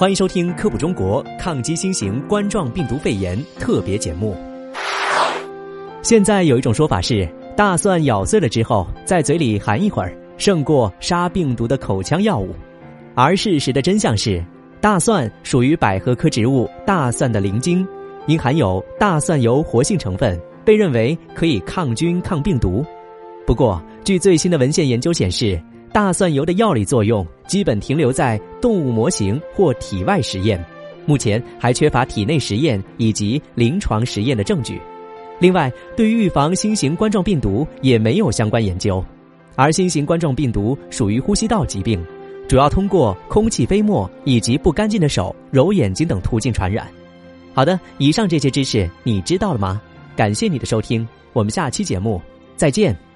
欢迎收听《科普中国抗击新型冠状病毒肺炎》特别节目。现在有一种说法是，大蒜咬碎了之后，在嘴里含一会儿，胜过杀病毒的口腔药物。而事实的真相是，大蒜属于百合科植物大蒜的鳞茎，因含有大蒜油活性成分，被认为可以抗菌抗病毒。不过，据最新的文献研究显示。大蒜油的药理作用基本停留在动物模型或体外实验，目前还缺乏体内实验以及临床实验的证据。另外，对于预防新型冠状病毒也没有相关研究。而新型冠状病毒属于呼吸道疾病，主要通过空气飞沫以及不干净的手、揉眼睛等途径传染。好的，以上这些知识你知道了吗？感谢你的收听，我们下期节目再见。